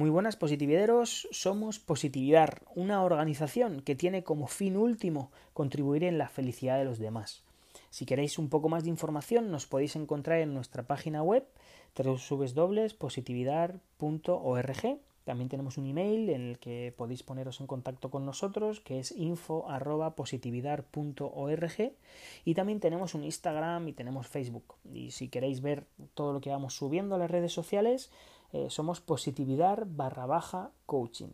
Muy buenas positivideros, somos Positividad, una organización que tiene como fin último contribuir en la felicidad de los demás. Si queréis un poco más de información nos podéis encontrar en nuestra página web www.positividad.org. También tenemos un email en el que podéis poneros en contacto con nosotros que es info@positividad.org y también tenemos un Instagram y tenemos Facebook. Y si queréis ver todo lo que vamos subiendo a las redes sociales, eh, somos positividad barra baja coaching.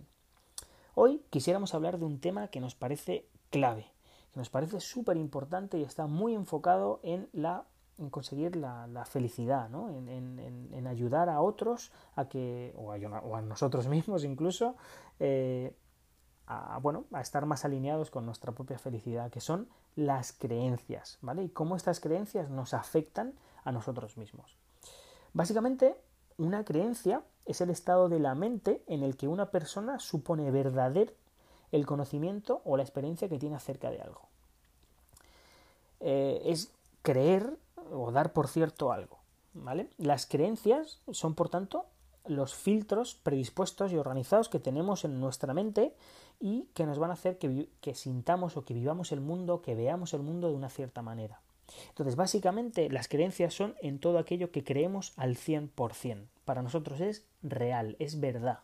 Hoy quisiéramos hablar de un tema que nos parece clave, que nos parece súper importante y está muy enfocado en la en conseguir la, felicidad, ¿no? en, ayudar a otros a que, o a, nosotros mismos incluso, eh, a, bueno, a estar más alineados con nuestra propia felicidad, que son las creencias, ¿vale? Y cómo estas creencias nos afectan a nosotros mismos. Básicamente, una creencia es el estado de la mente en el que una persona supone verdadero el conocimiento o la experiencia que tiene acerca de algo. Eh, es creer o dar por cierto algo. ¿vale? Las creencias son, por tanto, los filtros predispuestos y organizados que tenemos en nuestra mente y que nos van a hacer que, que sintamos o que vivamos el mundo, que veamos el mundo de una cierta manera. Entonces, básicamente, las creencias son en todo aquello que creemos al 100%. Para nosotros es real, es verdad.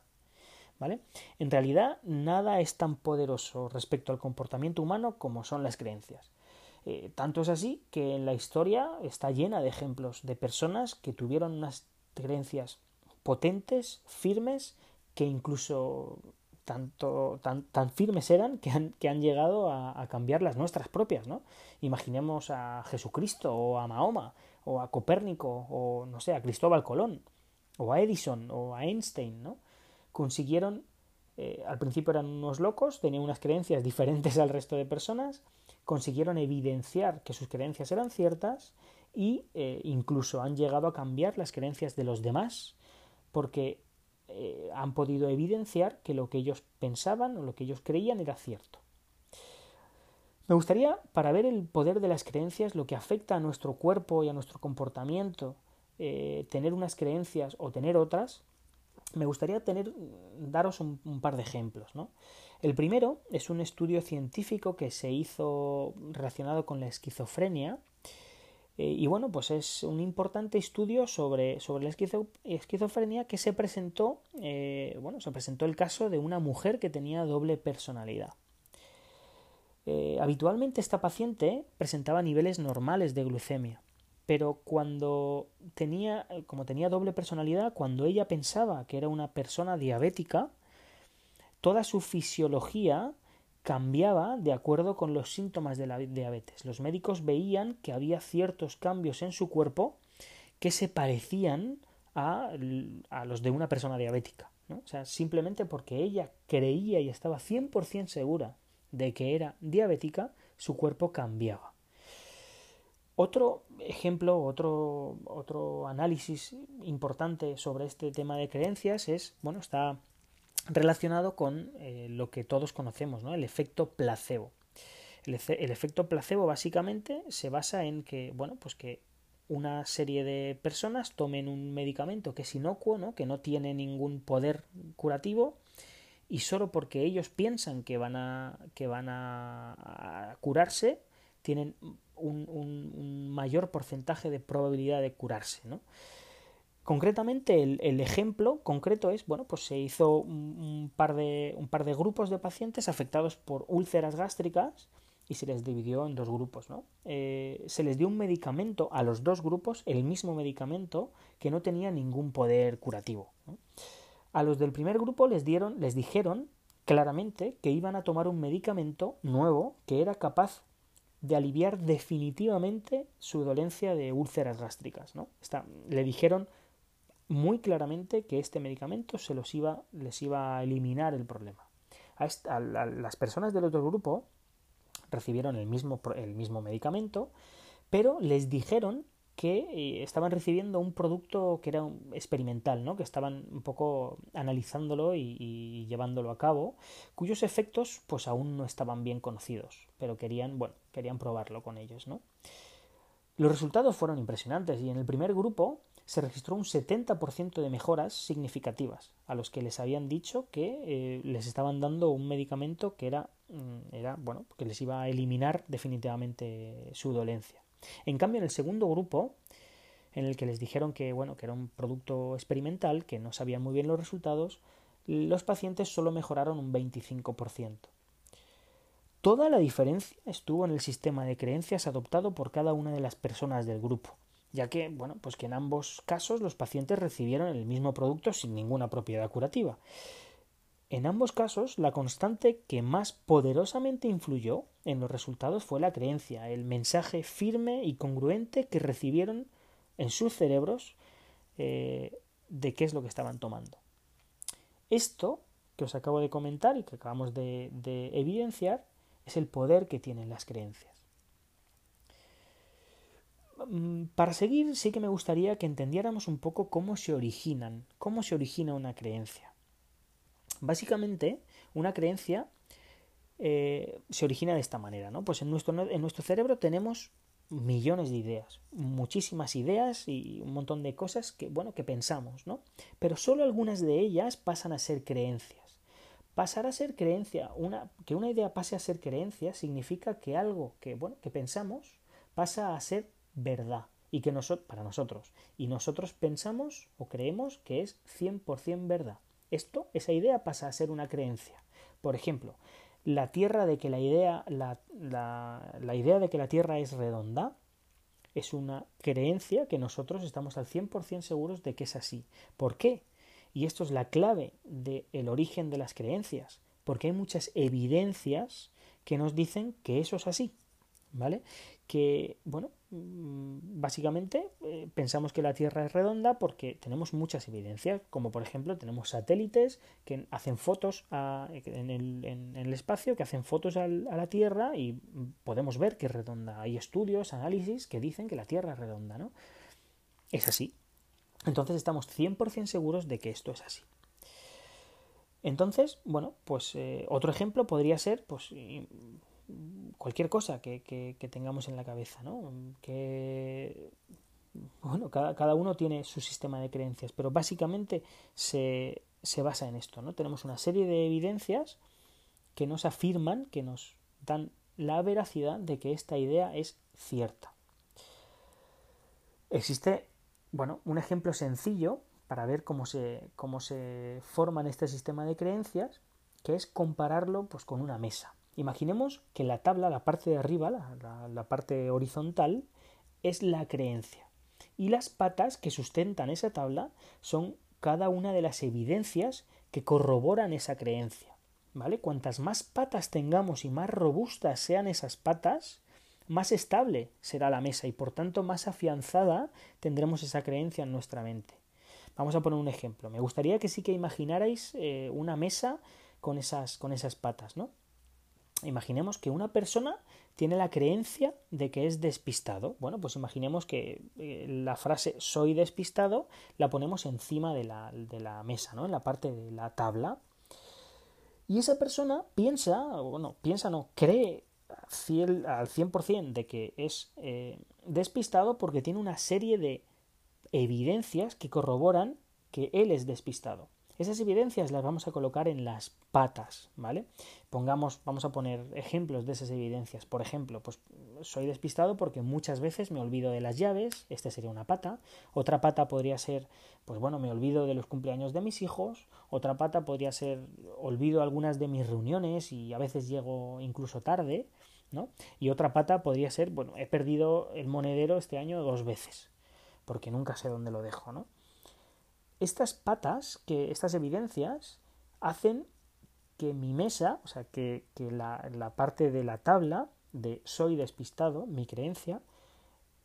¿Vale? En realidad, nada es tan poderoso respecto al comportamiento humano como son las creencias. Eh, tanto es así que en la historia está llena de ejemplos de personas que tuvieron unas creencias potentes, firmes, que incluso tanto, tan, tan firmes eran que han, que han llegado a, cambiar las nuestras propias, ¿no? Imaginemos a Jesucristo o a Mahoma o a Copérnico o no sé, a Cristóbal Colón o a Edison o a Einstein, ¿no? Consiguieron, eh, al principio eran unos locos, tenían unas creencias diferentes al resto de personas, consiguieron evidenciar que sus creencias eran ciertas y eh, incluso han llegado a cambiar las creencias de los demás porque eh, han podido evidenciar que lo que ellos pensaban o lo que ellos creían era cierto. Me gustaría, para ver el poder de las creencias, lo que afecta a nuestro cuerpo y a nuestro comportamiento, eh, tener unas creencias o tener otras, me gustaría tener, daros un, un par de ejemplos. ¿no? El primero es un estudio científico que se hizo relacionado con la esquizofrenia eh, y bueno, pues es un importante estudio sobre, sobre la esquizofrenia que se presentó, eh, bueno, se presentó el caso de una mujer que tenía doble personalidad. Eh, habitualmente esta paciente presentaba niveles normales de glucemia, pero cuando tenía, como tenía doble personalidad, cuando ella pensaba que era una persona diabética, toda su fisiología cambiaba de acuerdo con los síntomas de la diabetes. Los médicos veían que había ciertos cambios en su cuerpo que se parecían a, los de una persona diabética. O sea, simplemente porque ella creía y estaba 100% segura de que era diabética, su cuerpo cambiaba. Otro ejemplo, otro, otro análisis importante sobre este tema de creencias es, bueno, está relacionado con eh, lo que todos conocemos, ¿no? el efecto placebo. El, efecto placebo básicamente se basa en que, bueno, pues que una serie de personas tomen un medicamento que es inocuo, ¿no? que no tiene ningún poder curativo, y solo porque ellos piensan que van a, que van a, curarse, tienen un, un, mayor porcentaje de probabilidad de curarse. ¿no? Concretamente, el, ejemplo concreto es, bueno, pues se hizo un, par de, un par de grupos de pacientes afectados por úlceras gástricas y se les dividió en dos grupos, ¿no? Eh, se les dio un medicamento a los dos grupos, el mismo medicamento, que no tenía ningún poder curativo. A los del primer grupo les dieron, les dijeron claramente que iban a tomar un medicamento nuevo que era capaz de aliviar definitivamente su dolencia de úlceras gástricas, ¿no? le dijeron muy claramente que este medicamento se los iba, les iba a eliminar el problema. A, las personas del otro grupo recibieron el mismo, el mismo medicamento, pero les dijeron que eh, estaban recibiendo un producto que era experimental, ¿no? que estaban un poco analizándolo y, y, llevándolo a cabo, cuyos efectos pues aún no estaban bien conocidos, pero querían, bueno, querían probarlo con ellos, ¿no? Los resultados fueron impresionantes y en el primer grupo se registró un 70% de mejoras significativas a los que les habían dicho que eh, les estaban dando un medicamento que era, mm, era, bueno, que les iba a eliminar definitivamente su dolencia. En cambio, en el segundo grupo, en el que les dijeron que, bueno, que era un producto experimental, que no sabían muy bien los resultados, los pacientes solo mejoraron un 25%. Toda la diferencia estuvo en el sistema de creencias adoptado por cada una de las personas del grupo, ya que, bueno, pues que en ambos casos los pacientes recibieron el mismo producto sin ninguna propiedad curativa. En ambos casos, la constante que más poderosamente influyó en los resultados fue la creencia, el mensaje firme y congruente que recibieron en sus cerebros eh, de qué es lo que estaban tomando. Esto que os acabo de comentar y que acabamos de, de evidenciar es el poder que tienen las creencias. Mm, para seguir, sí que me gustaría que entendiéramos un poco cómo se originan, cómo se origina una creencia. Básicamente, una creencia eh, se origina de esta manera, ¿no? Pues en nuestro, en nuestro cerebro tenemos millones de ideas, muchísimas ideas y un montón de cosas que, bueno, que pensamos, ¿no? Pero solo algunas de ellas pasan a ser creencias. Pasar a ser creencia, una, que una idea pase a ser creencia significa que algo que, bueno, que pensamos pasa a ser verdad y que para nosotros, y nosotros pensamos o creemos que es 100% verdad. Esto, esa idea pasa a ser una creencia. Por ejemplo, la tierra de que la idea, la, la, la idea de que la Tierra es redonda es una creencia que nosotros estamos al 100% seguros de que es así. ¿Por qué? Y esto es la clave del origen de las creencias, porque hay muchas evidencias que nos dicen que eso es así, ¿vale? Que, bueno, mm, básicamente eh, pensamos que la Tierra es redonda porque tenemos muchas evidencias, como por ejemplo tenemos satélites que hacen fotos en, el, espacio, que hacen fotos a la Tierra y podemos ver que es redonda. Hay estudios, análisis que dicen que la Tierra es redonda, ¿no? Es así, entonces estamos 100% seguros de que esto es así. Entonces, bueno, pues eh, otro ejemplo podría ser pues cualquier cosa que, tengamos en la cabeza, ¿no? Que bueno, cada, uno tiene su sistema de creencias, pero básicamente se, se basa en esto, ¿no? Tenemos una serie de evidencias que nos afirman, que nos dan la veracidad de que esta idea es cierta. Existe bueno, un ejemplo sencillo para ver cómo se, cómo se forma en este sistema de creencias, que es compararlo pues, con una mesa. Imaginemos que la tabla, la parte de arriba, la, parte horizontal, es la creencia. Y las patas que sustentan esa tabla son cada una de las evidencias que corroboran esa creencia. ¿Vale? Cuantas más patas tengamos y más robustas sean esas patas, más estable será la mesa y por tanto más afianzada tendremos esa creencia en nuestra mente. Vamos a poner un ejemplo. Me gustaría que sí que imaginarais eh, una mesa con esas, con esas patas, ¿no? Imaginemos que una persona tiene la creencia de que es despistado. Bueno, pues imaginemos que eh, la frase soy despistado la ponemos encima de la, de la mesa, ¿no? En la parte de la tabla. Y esa persona piensa, bueno, piensa no, cree al 100% de que es eh, despistado porque tiene una serie de evidencias que corroboran que él es despistado. Esas evidencias las vamos a colocar en las patas, ¿vale? Pongamos, vamos a poner ejemplos de esas evidencias. Por ejemplo, pues soy despistado porque muchas veces me olvido de las llaves, esta sería una pata. Otra pata podría ser, pues bueno, me olvido de los cumpleaños de mis hijos. Otra pata podría ser, olvido algunas de mis reuniones y a veces llego incluso tarde. ¿no? Y otra pata podría ser, bueno, he perdido el monedero este año dos veces, porque nunca sé dónde lo dejo, ¿no? Estas patas, que estas evidencias, hacen que mi mesa, o sea, que, la, la, parte de la tabla de soy despistado, mi creencia,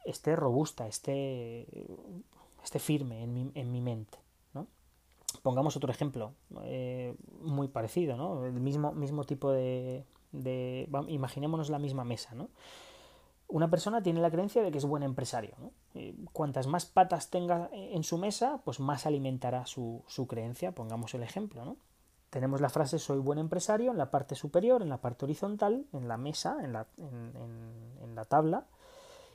esté robusta, esté, esté firme en mi, en mi mente. ¿no? Pongamos otro ejemplo eh, muy parecido, ¿no? el mismo, mismo tipo de, de, imaginémonos la misma mesa, ¿no? Una persona tiene la creencia de que es buen empresario. ¿no? Eh, cuantas más patas tenga en su mesa, pues más alimentará su, su creencia. Pongamos el ejemplo. ¿no? Tenemos la frase soy buen empresario en la parte superior, en la parte horizontal, en la mesa, en la, en, la tabla.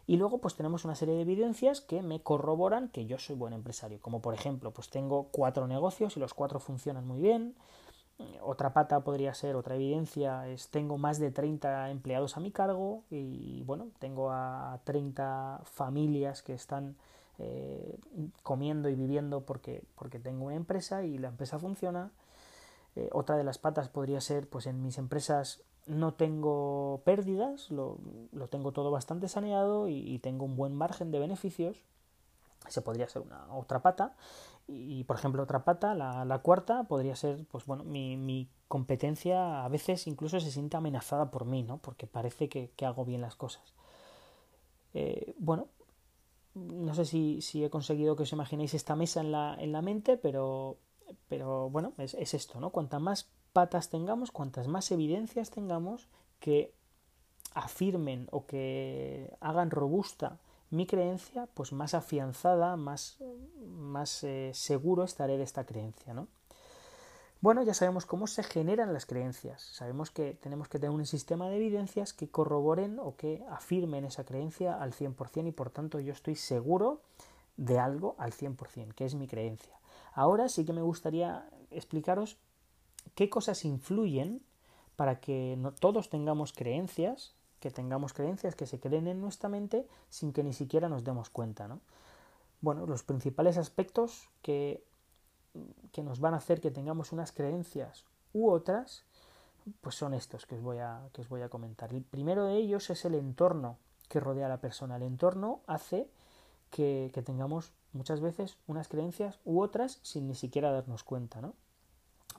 Y luego pues tenemos una serie de evidencias que me corroboran que yo soy buen empresario. Como por ejemplo, pues tengo cuatro negocios y los cuatro funcionan muy bien. Otra pata podría ser, otra evidencia es tengo más de 30 empleados a mi cargo y bueno, tengo a 30 familias que están eh, comiendo y viviendo porque, porque tengo una empresa y la empresa funciona. Eh, otra de las patas podría ser, pues en mis empresas no tengo pérdidas, lo, lo tengo todo bastante saneado y, tengo un buen margen de beneficios. Ese podría ser una otra pata. Y, por ejemplo, otra pata, la, la, cuarta, podría ser, pues bueno, mi, mi, competencia a veces incluso se siente amenazada por mí, ¿no? Porque parece que, que hago bien las cosas. Eh, bueno, no sé si, si, he conseguido que os imaginéis esta mesa en la, en la mente, pero, pero bueno, es, es esto, ¿no? Cuanta más patas tengamos, cuantas más evidencias tengamos que afirmen o que hagan robusta mi creencia, pues más afianzada, más, más eh, seguro estaré de esta creencia, ¿no? Bueno, ya sabemos cómo se generan las creencias. Sabemos que tenemos que tener un sistema de evidencias que corroboren o que afirmen esa creencia al 100% y por tanto yo estoy seguro de algo al 100%, que es mi creencia. Ahora sí que me gustaría explicaros qué cosas influyen para que no, todos tengamos creencias, que tengamos creencias que se creen en nuestra mente sin que ni siquiera nos demos cuenta. ¿no? Bueno, los principales aspectos que, que nos van a hacer que tengamos unas creencias u otras, pues son estos que os voy a, que os voy a comentar. El primero de ellos es el entorno que rodea a la persona. El entorno hace que, que tengamos muchas veces unas creencias u otras sin ni siquiera darnos cuenta, ¿no?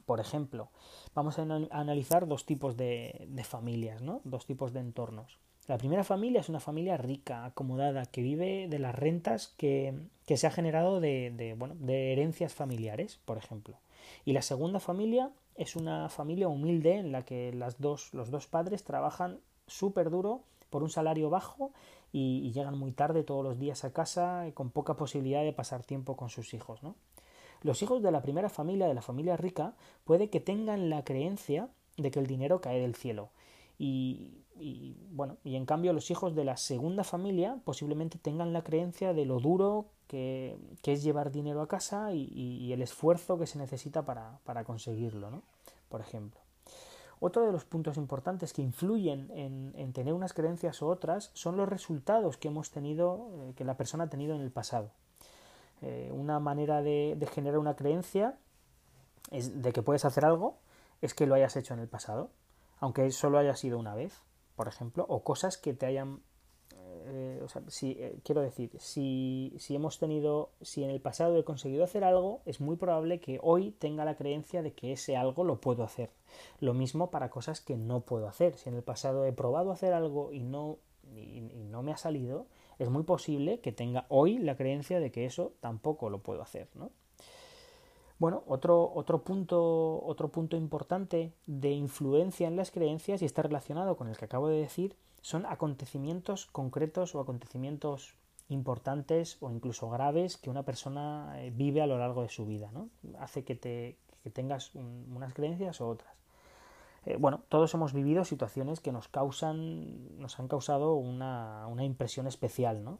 Por ejemplo, vamos a analizar dos tipos de, familias, ¿no? dos tipos de entornos. La primera familia es una familia rica, acomodada, que vive de las rentas que, se ha generado de, herencias familiares, por ejemplo. Y la segunda familia es una familia humilde en la que los dos padres trabajan súper duro por un salario bajo y, y, llegan muy tarde todos los días a casa con poca posibilidad de pasar tiempo con sus hijos. ¿no? Los hijos de la primera familia, de la familia rica, puede que tengan la creencia de que el dinero cae del cielo. Y, bueno, y en cambio los hijos de la segunda familia posiblemente tengan la creencia de lo duro que, es llevar dinero a casa y, el esfuerzo que se necesita para, conseguirlo, ¿no? Por ejemplo. Otro de los puntos importantes que influyen en, tener unas creencias u otras son los resultados que hemos tenido, eh, que la persona ha tenido en el pasado. Eh, una manera de, generar una creencia es de que puedes hacer algo es que lo hayas hecho en el pasado, aunque solo haya sido una vez, por ejemplo, o cosas que te hayan eh, o si, eh, quiero decir, si, si, hemos tenido, si en el pasado he conseguido hacer algo, es muy probable que hoy tenga la creencia de que ese algo lo puedo hacer. Lo mismo para cosas que no puedo hacer. Si en el pasado he probado hacer algo y no, y no me ha salido, es muy posible que tenga hoy la creencia de que eso tampoco lo puedo hacer, ¿no? Bueno, otro, otro, punto, otro punto importante de influencia en las creencias y está relacionado con el que acabo de decir son acontecimientos concretos o acontecimientos importantes o incluso graves que una persona eh, vive a lo largo de su vida. ¿no? Hace que, te, que tengas unas creencias o otras. Eh, bueno, todos hemos vivido situaciones que nos causan, nos han causado una, una impresión especial, ¿no?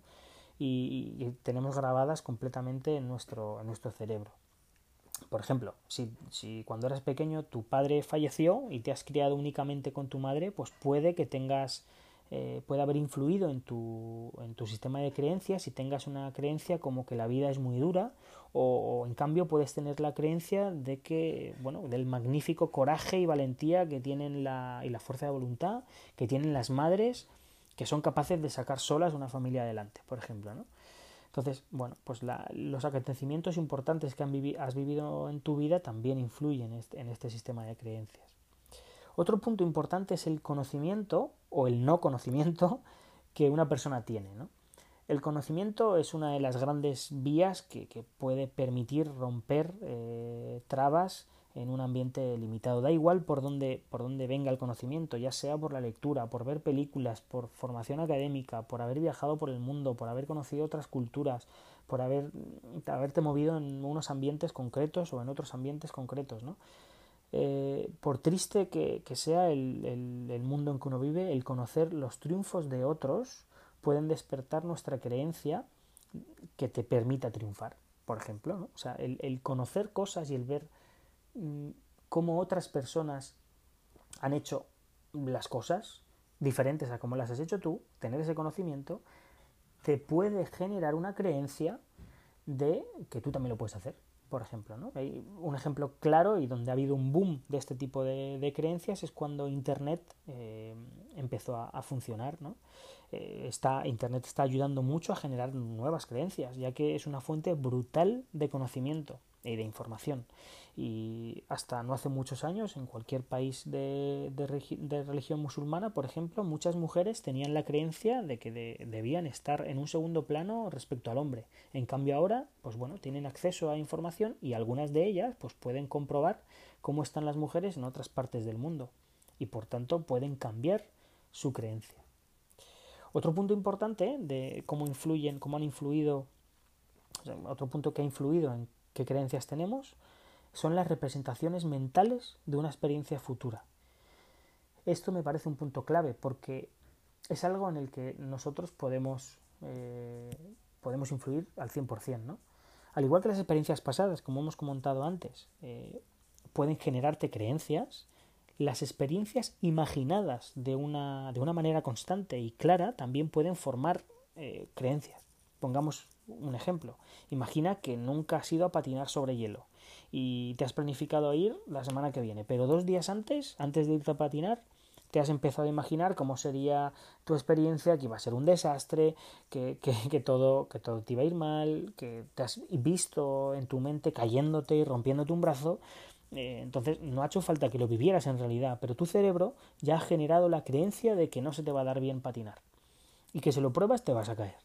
Y, tenemos grabadas completamente en nuestro, en nuestro cerebro. Por ejemplo, si, si, cuando eras pequeño tu padre falleció y te has criado únicamente con tu madre, pues puede que tengas eh, puede haber influido en tu, en tu sistema de creencias y tengas una creencia como que la vida es muy dura o, en cambio puedes tener la creencia de que, bueno, del magnífico coraje y valentía que tienen la, y la fuerza de voluntad que tienen las madres que son capaces de sacar solas una familia adelante, por ejemplo, ¿no? Entonces, bueno, pues los acontecimientos importantes que has vivido en tu vida también influyen en este sistema de creencias. Otro punto importante es el conocimiento o el no conocimiento que una persona tiene. El conocimiento es una de las grandes vías que, puede permitir romper eh, trabas en un ambiente limitado. Da igual por dónde, por dónde venga el conocimiento, ya sea por la lectura, por ver películas, por formación académica, por haber viajado por el mundo, por haber conocido otras culturas, por haber, haberte movido en unos ambientes concretos o en otros ambientes concretos. ¿no? Eh, por triste que, sea el, mundo en que uno vive, el conocer los triunfos de otros pueden despertar nuestra creencia que te permita triunfar, por ejemplo. ¿no? O sea, el, conocer cosas y el ver mm, cómo otras personas han hecho las cosas diferentes a cómo las has hecho tú, tener ese conocimiento, te puede generar una creencia de que tú también lo puedes hacer por ejemplo. ¿no? Hay un ejemplo claro y donde ha habido un boom de este tipo de, creencias es cuando Internet eh, empezó a, funcionar. ¿no? Eh, Internet está ayudando mucho a generar nuevas creencias, ya que es una fuente brutal de conocimiento y de información y hasta no hace muchos años en cualquier país de, de, religión musulmana, por ejemplo, muchas mujeres tenían la creencia de que debían estar en un segundo plano respecto al hombre. En cambio ahora, pues bueno, tienen acceso a información y algunas de ellas pues pueden comprobar cómo están las mujeres en otras partes del mundo y por tanto pueden cambiar su creencia. Otro punto importante de cómo influyen, cómo han influido, otro punto que ha influido en qué creencias tenemos, son las representaciones mentales de una experiencia futura. Esto me parece un punto clave porque es algo en el que nosotros podemos, eh, podemos influir al 100%. ¿no? Al igual que las experiencias pasadas, como hemos comentado antes, eh, pueden generarte creencias, las experiencias imaginadas de una, de una manera constante y clara también pueden formar eh, creencias. Pongamos un ejemplo. Imagina que nunca has ido a patinar sobre hielo y te has planificado ir la semana que viene, pero dos días antes, antes de irte a patinar, te has empezado a imaginar cómo sería tu experiencia, que iba a ser un desastre, que, que, todo, que todo te iba a ir mal, que te has visto en tu mente cayéndote y rompiéndote un brazo. Eh, entonces no ha hecho falta que lo vivieras en realidad, pero tu cerebro ya ha generado la creencia de que no se te va a dar bien patinar. Y que si lo pruebas te vas a caer.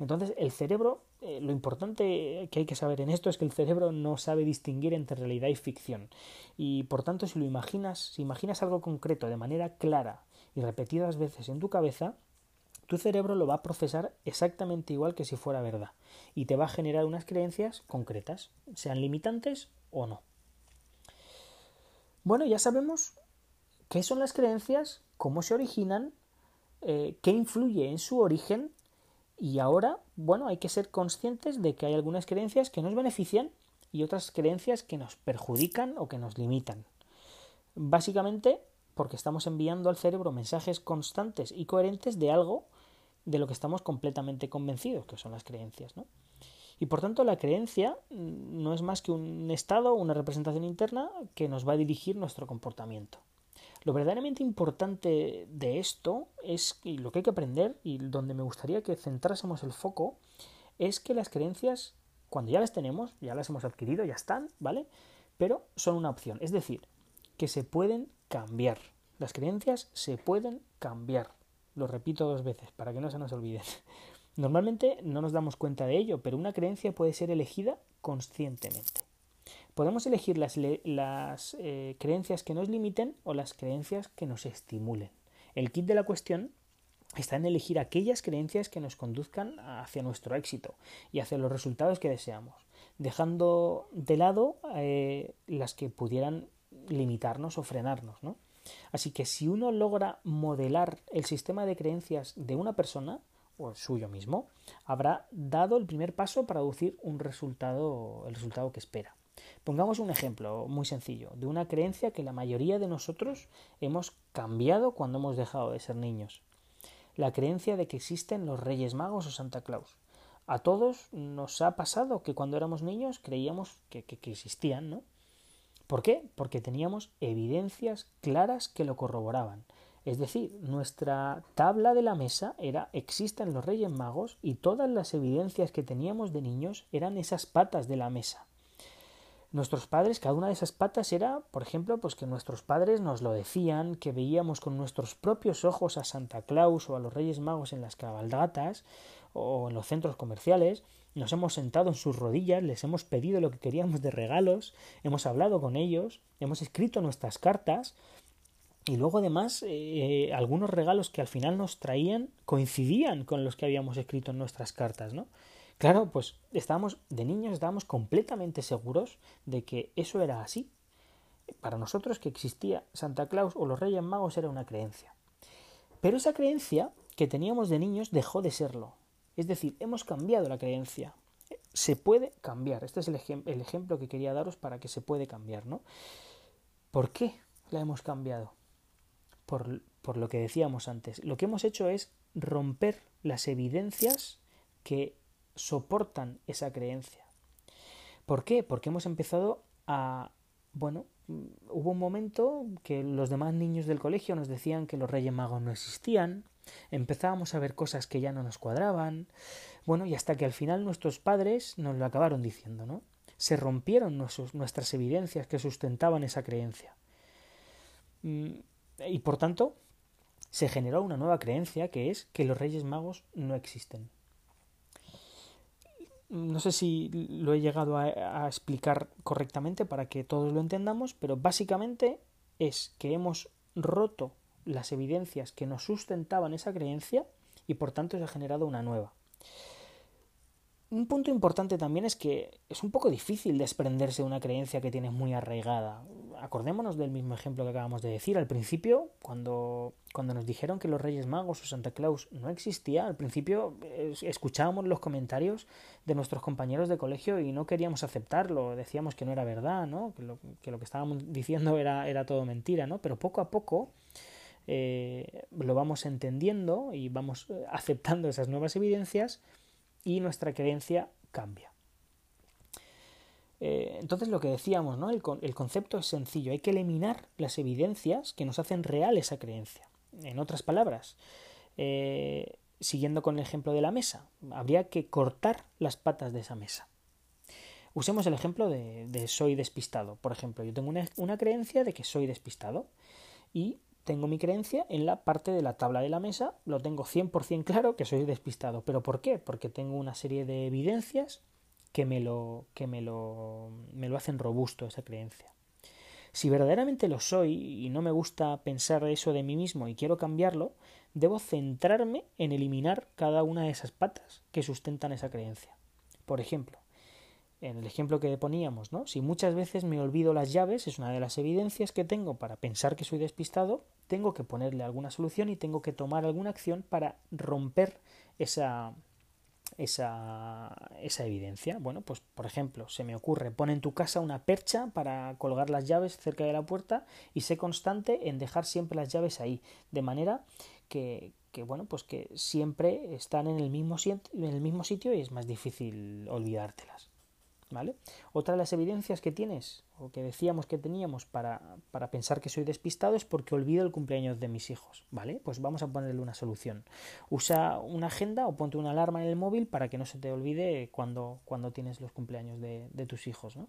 Entonces, el cerebro, eh, lo importante que hay que saber en esto es que el cerebro no sabe distinguir entre realidad y ficción. Y por tanto, si lo imaginas, si imaginas algo concreto de manera clara y repetidas veces en tu cabeza, tu cerebro lo va a procesar exactamente igual que si fuera verdad y te va a generar unas creencias concretas, sean limitantes o no. Bueno, ya sabemos qué son las creencias, cómo se originan, eh, qué influye en su origen y ahora, bueno, hay que ser conscientes de que hay algunas creencias que nos benefician y otras creencias que nos perjudican o que nos limitan. Básicamente porque estamos enviando al cerebro mensajes constantes y coherentes de algo de lo que estamos completamente convencidos, que son las creencias, ¿no? Y por tanto la creencia no es más que un estado, una representación interna que nos va a dirigir nuestro comportamiento. Lo verdaderamente importante de esto es, y lo que hay que aprender, y donde me gustaría que centrásemos el foco, es que las creencias, cuando ya las tenemos, ya las hemos adquirido, ya están, ¿vale? Pero son una opción, es decir, que se pueden cambiar. Las creencias se pueden cambiar. Lo repito dos veces para que no se nos olviden. Normalmente no nos damos cuenta de ello, pero una creencia puede ser elegida conscientemente. Podemos elegir las, eh, creencias que nos limiten o las creencias que nos estimulen. El kit de la cuestión está en elegir aquellas creencias que nos conduzcan hacia nuestro éxito y hacia los resultados que deseamos, dejando de lado eh, las que pudieran limitarnos o frenarnos. ¿no? Así que si uno logra modelar el sistema de creencias de una persona, o suyo mismo, habrá dado el primer paso para producir un resultado, el resultado que espera. Pongamos un ejemplo muy sencillo de una creencia que la mayoría de nosotros hemos cambiado cuando hemos dejado de ser niños. La creencia de que existen los Reyes Magos o Santa Claus. A todos nos ha pasado que cuando éramos niños creíamos que, que existían, ¿no? ¿Por qué? Porque teníamos evidencias claras que lo corroboraban. Es decir, nuestra tabla de la mesa era existen los Reyes Magos y todas las evidencias que teníamos de niños eran esas patas de la mesa nuestros padres, cada una de esas patas era, por ejemplo, pues que nuestros padres nos lo decían, que veíamos con nuestros propios ojos a Santa Claus o a los Reyes Magos en las cabalgatas o en los centros comerciales, nos hemos sentado en sus rodillas, les hemos pedido lo que queríamos de regalos, hemos hablado con ellos, hemos escrito nuestras cartas y luego además eh, algunos regalos que al final nos traían coincidían con los que habíamos escrito en nuestras cartas, ¿no? Claro, pues estábamos, de niños estábamos completamente seguros de que eso era así. Para nosotros que existía Santa Claus o los Reyes Magos era una creencia. Pero esa creencia que teníamos de niños dejó de serlo. Es decir, hemos cambiado la creencia. Se puede cambiar. Este es el, ejemplo que quería daros para que se puede cambiar, ¿no? ¿Por qué la hemos cambiado? Por lo que decíamos antes. Lo que hemos hecho es romper las evidencias que soportan esa creencia. ¿Por qué? Porque hemos empezado a, bueno, hubo un momento que los demás niños del colegio nos decían que los Reyes Magos no existían, empezábamos a ver cosas que ya no nos cuadraban, bueno, y hasta que al final nuestros padres nos lo acabaron diciendo, ¿no? Se rompieron nuestras evidencias que sustentaban esa creencia. Mm, y por tanto, se generó una nueva creencia que es que los Reyes Magos no existen. No sé si lo he llegado a, explicar correctamente para que todos lo entendamos, pero básicamente es que hemos roto las evidencias que nos sustentaban esa creencia y por tanto se ha generado una nueva. Un punto importante también es que es un poco difícil desprenderse de una creencia que tienes muy arraigada. Acordémonos del mismo ejemplo que acabamos de decir. Al principio, cuando, cuando nos dijeron que los Reyes Magos o Santa Claus no existía, al principio escuchábamos los comentarios de nuestros compañeros de colegio y no queríamos aceptarlo. Decíamos que no era verdad, ¿no? que, lo, que lo que estábamos diciendo era, era todo mentira, ¿no? Pero poco a poco eh, lo vamos entendiendo y vamos eh, aceptando esas nuevas evidencias y nuestra creencia cambia. Eh, entonces lo que decíamos, ¿no? El, concepto es sencillo, hay que eliminar las evidencias que nos hacen real esa creencia. En otras palabras, eh, siguiendo con el ejemplo de la mesa, habría que cortar las patas de esa mesa. Usemos el ejemplo de, soy despistado. Por ejemplo, yo tengo una, una creencia de que soy despistado y tengo mi creencia en la parte de la tabla de la mesa, lo tengo 100% claro que soy despistado. ¿Pero por qué? Porque tengo una serie de evidencias que me lo, que me lo, me lo hacen robusto esa creencia. Si verdaderamente lo soy y no me gusta pensar eso de mí mismo y quiero cambiarlo, debo centrarme en eliminar cada una de esas patas que sustentan esa creencia. Por ejemplo, en el ejemplo que poníamos, ¿no? Si muchas veces me olvido las llaves, es una de las evidencias que tengo para pensar que soy despistado, tengo que ponerle alguna solución y tengo que tomar alguna acción para romper esa, esa, esa evidencia. Bueno, pues por ejemplo, se me ocurre, pon en tu casa una percha para colgar las llaves cerca de la puerta y sé constante en dejar siempre las llaves ahí, de manera que, que bueno, pues que siempre están en el mismo, en el mismo sitio y es más difícil olvidártelas. ¿Vale? Otra de las evidencias que tienes, o que decíamos que teníamos para, para, pensar que soy despistado, es porque olvido el cumpleaños de mis hijos, ¿vale? Pues vamos a ponerle una solución. Usa una agenda o ponte una alarma en el móvil para que no se te olvide cuando, cuando tienes los cumpleaños de, tus hijos, ¿no?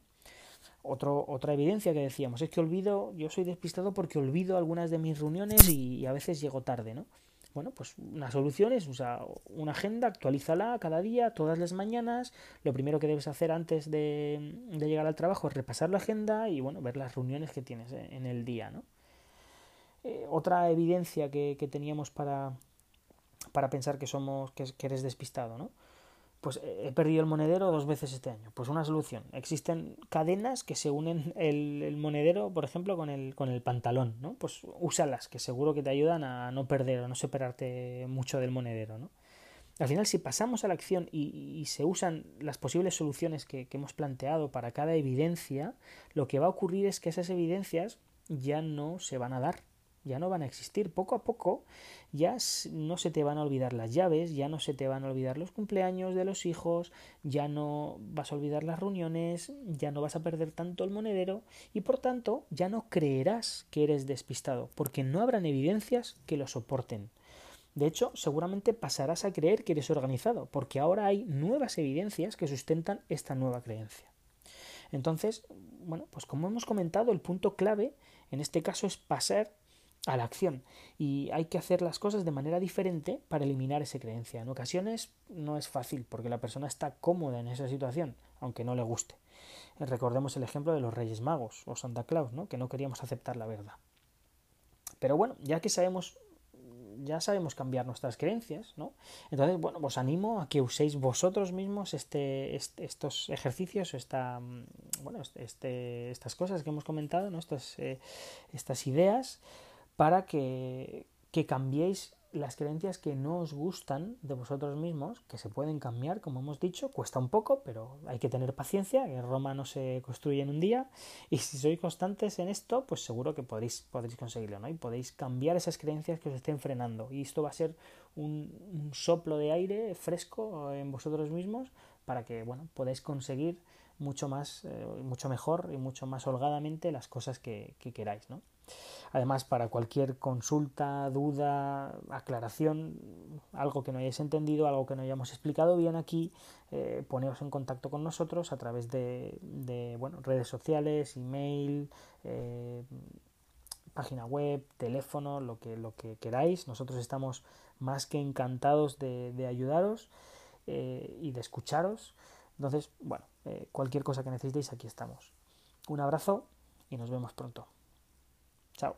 Otro, otra evidencia que decíamos es que olvido, yo soy despistado porque olvido algunas de mis reuniones y, y a veces llego tarde, ¿no? Bueno, pues una solución es usar una agenda, actualízala cada día, todas las mañanas. Lo primero que debes hacer antes de, llegar al trabajo es repasar la agenda y bueno, ver las reuniones que tienes en el día, ¿no? Eh, otra evidencia que, que teníamos para, para pensar que somos, que, que eres despistado, ¿no? Pues eh, he perdido el monedero dos veces este año. Pues una solución. Existen cadenas que se unen el, monedero, por ejemplo, con el, con el pantalón, ¿no? Pues úsalas, que seguro que te ayudan a no perder o no separarte mucho del monedero, ¿no? Al final, si pasamos a la acción y, se usan las posibles soluciones que, que hemos planteado para cada evidencia, lo que va a ocurrir es que esas evidencias ya no se van a dar ya no van a existir. Poco a poco ya no se te van a olvidar las llaves, ya no se te van a olvidar los cumpleaños de los hijos, ya no vas a olvidar las reuniones, ya no vas a perder tanto el monedero y por tanto ya no creerás que eres despistado, porque no habrán evidencias que lo soporten. De hecho, seguramente pasarás a creer que eres organizado, porque ahora hay nuevas evidencias que sustentan esta nueva creencia. Entonces, bueno, pues como hemos comentado, el punto clave en este caso es pasar a la acción y hay que hacer las cosas de manera diferente para eliminar esa creencia. En ocasiones no es fácil porque la persona está cómoda en esa situación, aunque no le guste. Recordemos el ejemplo de los Reyes Magos o Santa Claus, ¿no? que no queríamos aceptar la verdad. Pero bueno, ya que sabemos ya sabemos cambiar nuestras creencias, ¿no? Entonces, bueno, os animo a que uséis vosotros mismos este, este estos ejercicios, esta, bueno, este, estas cosas que hemos comentado, ¿no? Estas, eh, estas ideas, para que, que cambiéis las creencias que no os gustan de vosotros mismos, que se pueden cambiar, como hemos dicho, cuesta un poco, pero hay que tener paciencia, que Roma no se construye en un día, y si sois constantes en esto, pues seguro que podréis, podréis conseguirlo, ¿no? Y podéis cambiar esas creencias que os estén frenando, y esto va a ser un, soplo de aire fresco en vosotros mismos para que, bueno, podáis conseguir mucho más, eh, mucho mejor y mucho más holgadamente las cosas que, que queráis, ¿no? Además, para cualquier consulta, duda, aclaración, algo que no hayáis entendido, algo que no hayamos explicado bien aquí, eh, poneos en contacto con nosotros a través de, bueno, redes sociales, email, eh, página web, teléfono, lo que, lo que queráis. Nosotros estamos más que encantados de, ayudaros eh, y de escucharos. Entonces, bueno, cualquier cosa que necesitéis, aquí estamos. Un abrazo y nos vemos pronto. Ciao.